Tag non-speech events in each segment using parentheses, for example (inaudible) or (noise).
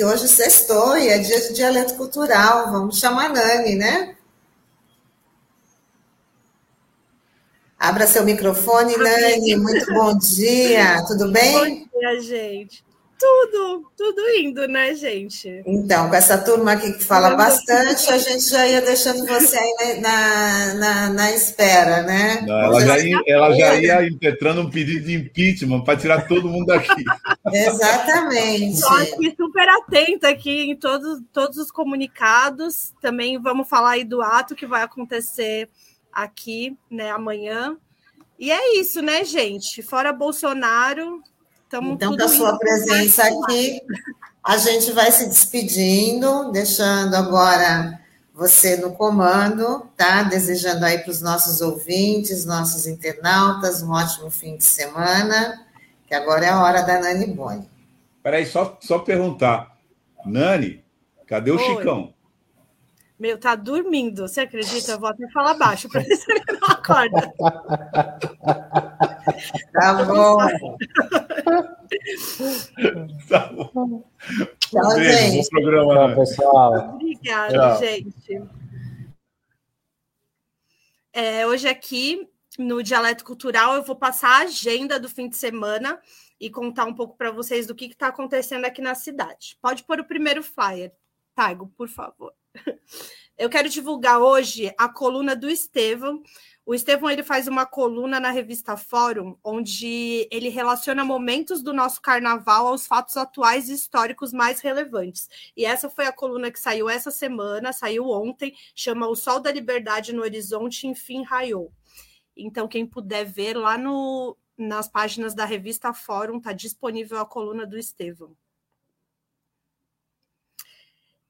que hoje sextou e é dia de dialeto cultural. Vamos chamar a Nani, né? Abra seu microfone, Nani. Muito bom dia. Tudo bem? Bom dia, gente. Tudo, tudo indo, né, gente? Então, com essa turma aqui que fala bastante, a gente já ia deixando você aí na, na, na espera, né? Não, ela, já ia, ela já ia impetrando um pedido de impeachment para tirar todo mundo daqui. (laughs) Exatamente. Aqui super atenta aqui em todos, todos os comunicados. Também vamos falar aí do ato que vai acontecer aqui, né, amanhã. E é isso, né, gente? Fora Bolsonaro, Tamo então, com a sua presença aqui, a gente vai se despedindo, deixando agora você no comando, tá? Desejando aí para os nossos ouvintes, nossos internautas, um ótimo fim de semana, que agora é a hora da Nani Boni. Peraí, só, só perguntar. Nani, cadê o Oi. Chicão? Meu, tá dormindo, você acredita? Eu vou até falar baixo para ver se ele não acorda. Tá bom. (laughs) (laughs) tá bom. Tchau, gente. Bom programa, Tchau, pessoal. Obrigada, Tchau. gente. É, hoje aqui no Dialeto Cultural eu vou passar a agenda do fim de semana e contar um pouco para vocês do que está acontecendo aqui na cidade. Pode pôr o primeiro flyer, Taigo, por favor. (laughs) Eu quero divulgar hoje a coluna do Estevão. O Estevão ele faz uma coluna na revista Fórum, onde ele relaciona momentos do nosso carnaval aos fatos atuais e históricos mais relevantes. E essa foi a coluna que saiu essa semana, saiu ontem, chama O Sol da Liberdade no Horizonte, enfim, raiou. Então, quem puder ver lá no, nas páginas da revista Fórum, está disponível a coluna do Estevão.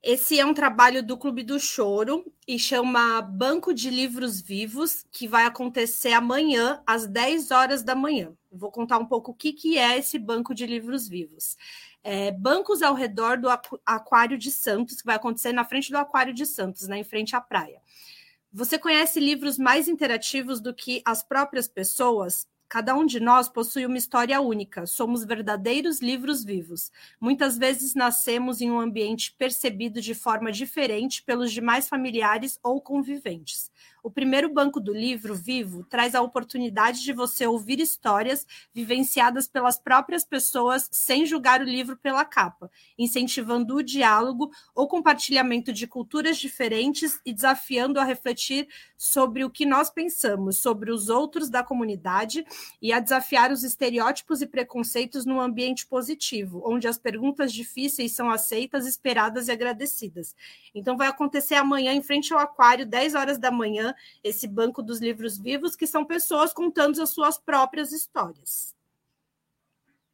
Esse é um trabalho do Clube do Choro e chama Banco de Livros Vivos, que vai acontecer amanhã, às 10 horas da manhã. Vou contar um pouco o que, que é esse Banco de Livros Vivos. É, bancos ao redor do Aquário de Santos, que vai acontecer na frente do Aquário de Santos, né, em frente à praia. Você conhece livros mais interativos do que as próprias pessoas? Cada um de nós possui uma história única, somos verdadeiros livros vivos. Muitas vezes nascemos em um ambiente percebido de forma diferente pelos demais familiares ou conviventes. O primeiro banco do livro vivo traz a oportunidade de você ouvir histórias vivenciadas pelas próprias pessoas sem julgar o livro pela capa, incentivando o diálogo ou compartilhamento de culturas diferentes e desafiando a refletir sobre o que nós pensamos sobre os outros da comunidade e a desafiar os estereótipos e preconceitos num ambiente positivo, onde as perguntas difíceis são aceitas, esperadas e agradecidas. Então vai acontecer amanhã em frente ao aquário, 10 horas da manhã esse banco dos livros vivos, que são pessoas contando as suas próprias histórias.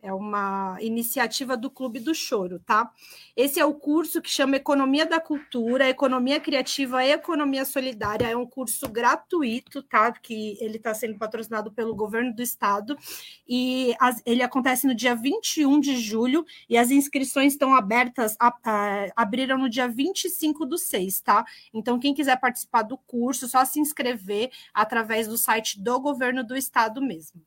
É uma iniciativa do Clube do Choro, tá? Esse é o curso que chama Economia da Cultura, Economia Criativa e Economia Solidária. É um curso gratuito, tá? Que ele está sendo patrocinado pelo governo do estado. E as, ele acontece no dia 21 de julho e as inscrições estão abertas, a, a, abriram no dia 25 do 6, tá? Então, quem quiser participar do curso, só se inscrever através do site do governo do estado mesmo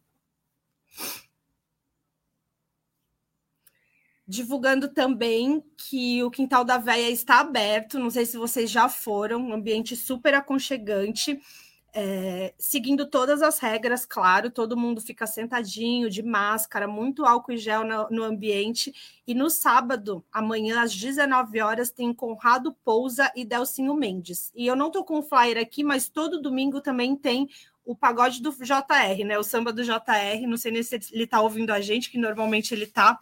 divulgando também que o Quintal da Véia está aberto. Não sei se vocês já foram, um ambiente super aconchegante, é, seguindo todas as regras, claro, todo mundo fica sentadinho, de máscara, muito álcool e gel no, no ambiente. E no sábado, amanhã, às 19 horas, tem Conrado Pousa e Delcinho Mendes. E eu não estou com o flyer aqui, mas todo domingo também tem o pagode do JR, né? O samba do JR. Não sei nem se ele está ouvindo a gente, que normalmente ele está.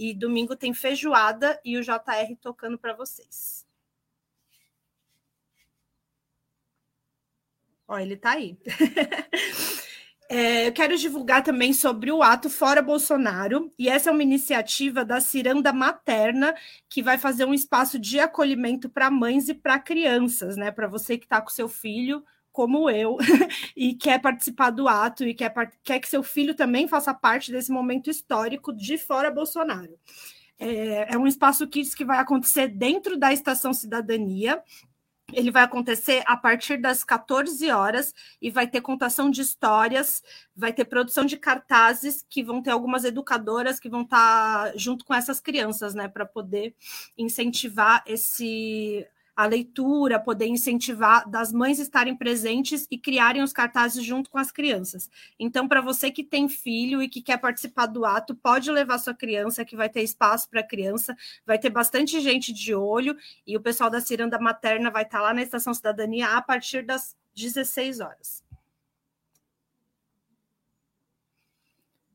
E domingo tem feijoada e o JR tocando para vocês. Ó, ele está aí. (laughs) É, eu quero divulgar também sobre o ato Fora Bolsonaro, e essa é uma iniciativa da Ciranda Materna, que vai fazer um espaço de acolhimento para mães e para crianças, né? Para você que está com seu filho como eu, (laughs) e quer participar do ato e quer, quer que seu filho também faça parte desse momento histórico de fora Bolsonaro. É, é um espaço Kids que vai acontecer dentro da Estação Cidadania, ele vai acontecer a partir das 14 horas e vai ter contação de histórias, vai ter produção de cartazes que vão ter algumas educadoras que vão estar junto com essas crianças, né, para poder incentivar esse a leitura, poder incentivar das mães estarem presentes e criarem os cartazes junto com as crianças. Então, para você que tem filho e que quer participar do ato, pode levar sua criança, que vai ter espaço para a criança, vai ter bastante gente de olho e o pessoal da Ciranda Materna vai estar lá na Estação Cidadania a partir das 16 horas.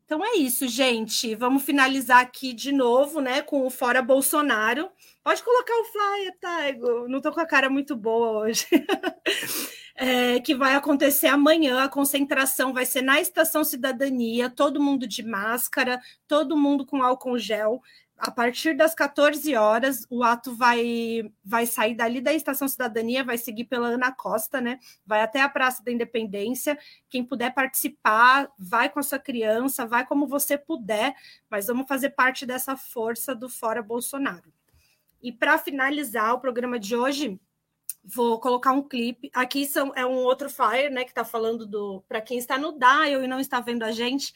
Então é isso, gente. Vamos finalizar aqui de novo, né, com o Fora Bolsonaro. Pode colocar o flyer, Taigo. Não tô com a cara muito boa hoje. (laughs) é, que vai acontecer amanhã. A concentração vai ser na Estação Cidadania, todo mundo de máscara, todo mundo com álcool gel a partir das 14 horas, o ato vai, vai sair dali da Estação Cidadania, vai seguir pela Ana Costa, né? Vai até a Praça da Independência. Quem puder participar, vai com a sua criança, vai como você puder, mas vamos fazer parte dessa força do Fora Bolsonaro. E para finalizar o programa de hoje, vou colocar um clipe. Aqui são, é um outro flyer, né? Que está falando do. Para quem está no Dial e não está vendo a gente,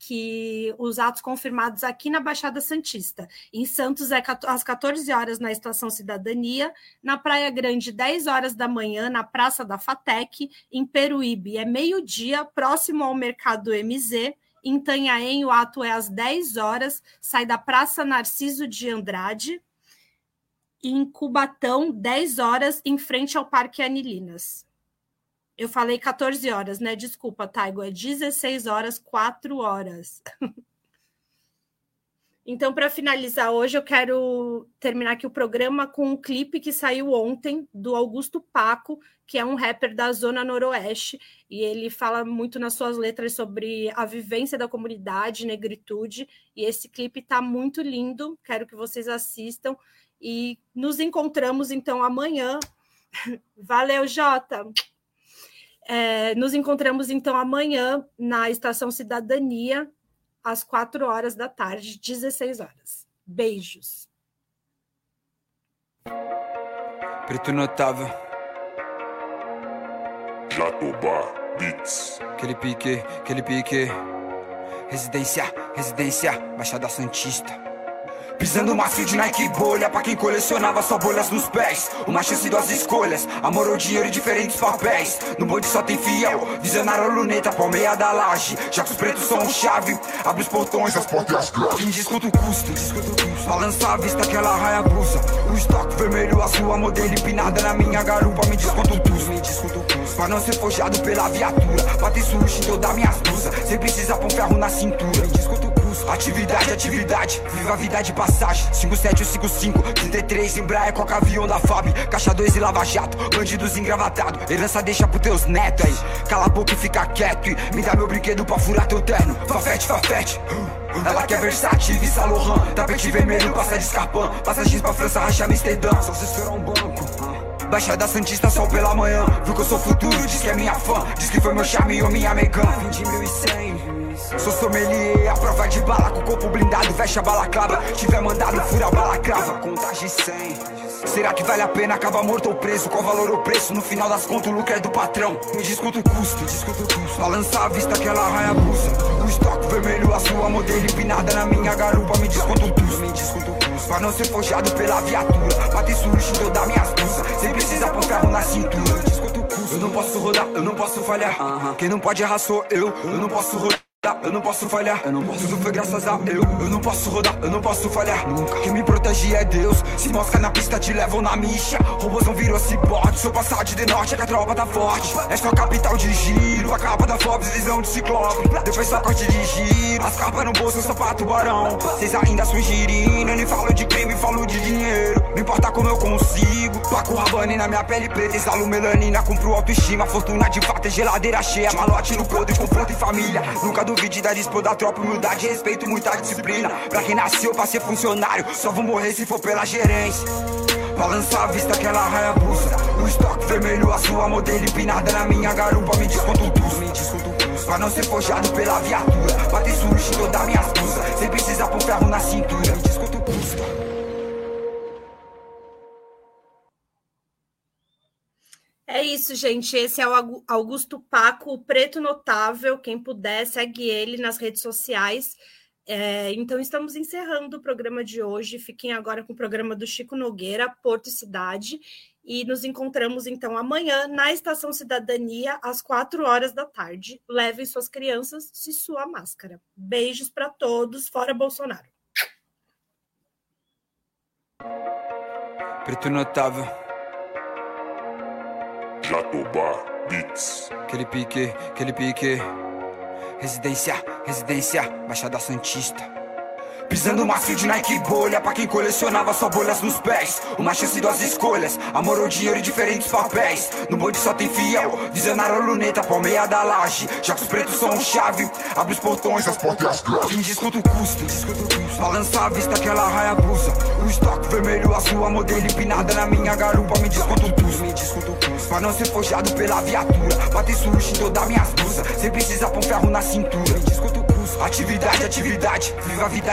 que os atos confirmados aqui na Baixada Santista. Em Santos é às 14 horas na Estação Cidadania, na Praia Grande 10 horas da manhã na Praça da Fatec, em Peruíbe é meio-dia, próximo ao Mercado MZ. Em Itanhaém o ato é às 10 horas, sai da Praça Narciso de Andrade. Em Cubatão, 10 horas, em frente ao Parque Anilinas. Eu falei 14 horas, né? Desculpa, Taigo, é 16 horas, 4 horas. (laughs) então, para finalizar hoje, eu quero terminar aqui o programa com um clipe que saiu ontem do Augusto Paco, que é um rapper da Zona Noroeste, e ele fala muito nas suas letras sobre a vivência da comunidade, negritude, e esse clipe está muito lindo, quero que vocês assistam. E nos encontramos então amanhã. Valeu, Jota! É, nos encontramos então amanhã na Estação Cidadania, às 4 horas da tarde, 16 horas. Beijos. Preto notável. Jatobá Beats. Aquele pique, aquele pique. Residência, residência, Baixada Santista. Pisando macio de Nike bolha Pra quem colecionava só bolhas nos pés. Uma chance, duas escolhas Amor ou dinheiro e diferentes papéis. No bonde só tem fiel Visionário luneta, palmeia da laje. Já que os pretos são chave Abre os portões, as portas grades Me desconto o custo, desconto o custo. Balança a vista que ela raia blusa O estoque vermelho, azul, a modelo empinada na minha garupa. Me desconto tudo, me desconto custo Pra não ser forjado pela viatura. Bater sushi em todas minhas blusas Sem precisar pôr ferro na cintura. Me desconto Atividade, atividade, viva a vida de passagem. 5755, 33 Embraer, Coca Avião da FAB. Caixa 2 e Lava Jato, bandidos engravatados. Herança deixa pros teus netos aí Cala a boca e fica quieto e me dá meu brinquedo pra furar teu terno. Fafete, fafete. Ela quer Versace, Vissa Lohan Tapete vermelho, passa de escarpão. Passagens pra França, racha Amsterdã. Só se esperar um banco. Baixada Santista, sol pela manhã. Viu que eu sou futuro, diz que é minha fã. Diz que foi meu charme ou minha megã 20.100 Sou sommelier, a prova de bala com o corpo blindado, fecha a balaclava. Tiver mandado, fura a balaclava. Contagem 100. Será que vale a pena acabar morto ou preso? Qual valor ou preço? No final das contas, o lucro é do patrão. Me desconto o custo, desconto o custo. Balança a vista que ela raia a blusa. O estoque vermelho, a sua modelo empinada na minha garupa. Me desconto tudo, me desconto custo. Pra não ser forjado pela viatura. Bater sushi em todas minhas blusas. Sem precisar pôr ferro na cintura. Desconto o custo. Eu não posso rodar, eu não posso falhar. Quem não pode errar sou eu. Eu não posso rodar. Eu não posso falhar, eu não posso. Tudo foi graças a eu. Eu não posso rodar, eu não posso falhar. Nunca. Quem me protege é Deus. Se mosca na pista, te levam na micha. Robôzão virou cibote. Sou passado de norte, é que a tropa tá forte. É só capital de giro. A capa da Forbes, visão de ciclope. Depois só corte de giro. As capas no bolso, sapato barão. Vocês ainda são girino. Nem falo de crime, falo de dinheiro. Importa como eu consigo. Paco Rabani na minha pele preta. Exalo melanina, compro autoestima. Fortuna de fato é geladeira cheia. Malote no podre, confronto em família. Nunca duvide da dispo da tropa, humildade, respeito, muita disciplina. Pra quem nasceu pra ser funcionário, só vou morrer se for pela gerência. Balança a vista que ela raia a blusa. O estoque vermelho, a sua modelo empinada na minha garupa. Me me desconto tudo. Pra não ser forjado pela viatura. Bater sushi toda minhas blusas. Sem precisar pôr ferro na cintura. Gente. Esse é o Augusto Paco, o preto notável. Quem puder, segue ele nas redes sociais. É, então, estamos encerrando o programa de hoje. Fiquem agora com o programa do Chico Nogueira, Porto e Cidade. E nos encontramos, então, amanhã na Estação Cidadania, às quatro horas da tarde. Levem suas crianças e sua máscara. Beijos para todos, fora Bolsonaro. Preto notável. Jatobá Beats. Aquele pique, aquele pique. Residência, residência, Baixada Santista. Pisando macio de Nike bolha Pra quem colecionava só bolhas nos pés. Uma chance, duas escolhas Amor ou dinheiro e diferentes papéis. No bonde só tem fiel Visionário luneta, palmeia da laje. Já que os pretos são chave Abre os portões, as portas grades Em desconto custo, desconto custo. Balança a vista que ela raia a blusa O estoque vermelho, a sua modelo empinada Na minha garupa, me Me desconto tudo Pra não ser forjado pela viatura. Bater sushi em todas minhas blusas. Sem precisar pôr ferro na cintura. Me desconto custo. Atividade, atividade. Viva a vida